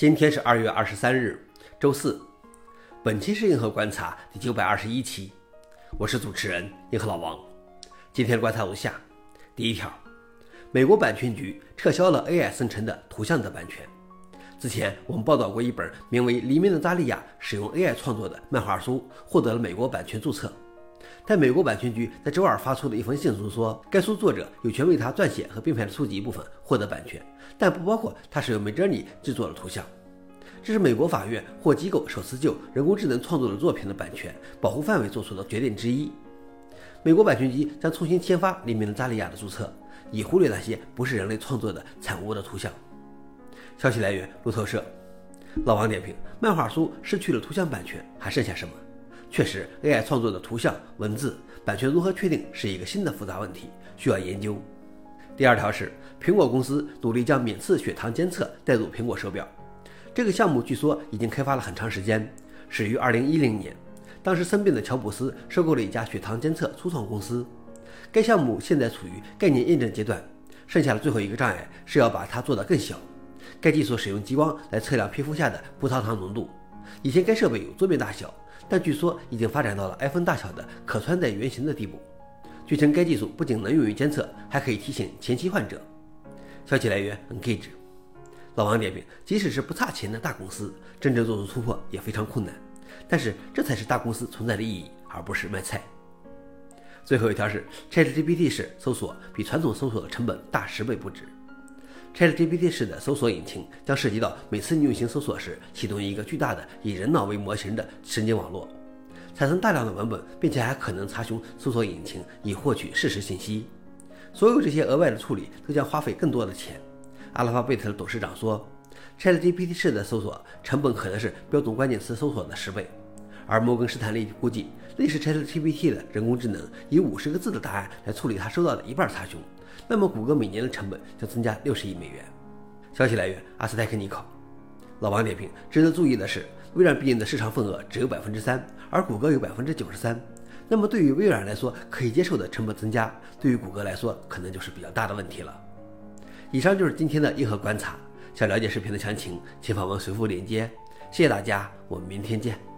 今天是二月二十三日，周四。本期是硬核观察第九百二十一期，我是主持人硬核老王。今天观察如下：第一条，美国版权局撤销了 AI 生成的图像的版权。之前我们报道过一本名为《黎明的扎利亚》使用 AI 创作的漫画书，获得了美国版权注册。但美国版权局在周二发出的一封信中说，该书作者有权为他撰写和编排的书籍部分获得版权，但不包括他使用 Midjourney 制作的图像。这是美国法院或机构首次就人工智能创作的作品的版权保护范围做出的决定之一。美国版权局将重新签发《黎明的扎利亚》的注册，以忽略那些不是人类创作的产物的图像。消息来源：路透社。老王点评：漫画书失去了图像版权，还剩下什么？确实，AI 创作的图像、文字版权如何确定是一个新的复杂问题，需要研究。第二条是，苹果公司努力将免刺血糖监测带入苹果手表。这个项目据说已经开发了很长时间，始于2010年，当时生病的乔布斯收购了一家血糖监测初创公司。该项目现在处于概念验证阶段，剩下的最后一个障碍是要把它做得更小。该技术使用激光来测量皮肤下的葡萄糖浓度。以前该设备有桌面大小。但据说已经发展到了 iPhone 大小的可穿戴圆形的地步。据称，该技术不仅能用于监测，还可以提醒前期患者。消息来源：Engage。老王点评：即使是不差钱的大公司，真正做出突破也非常困难。但是这才是大公司存在的意义，而不是卖菜。最后一条是：ChatGPT 式搜索比传统搜索的成本大十倍不止。ChatGPT 式的搜索引擎将涉及到每次你运行搜索时启动一个巨大的以人脑为模型的神经网络，产生大量的文本，并且还可能查询搜索引擎以获取事实信息。所有这些额外的处理都将花费更多的钱。阿拉法贝特的董事长说，ChatGPT 式的搜索成本可能是标准关键词搜索的十倍。而摩根士丹利估计，类似 ChatGPT 的人工智能以五十个字的答案来处理他收到的一半查询。那么，谷歌每年的成本将增加六十亿美元。消息来源：阿斯泰克尼考。老王点评：值得注意的是，微软毕竟的市场份额只有百分之三，而谷歌有百分之九十三。那么，对于微软来说可以接受的成本增加，对于谷歌来说可能就是比较大的问题了。以上就是今天的硬核观察。想了解视频的详情，请访问随附链接。谢谢大家，我们明天见。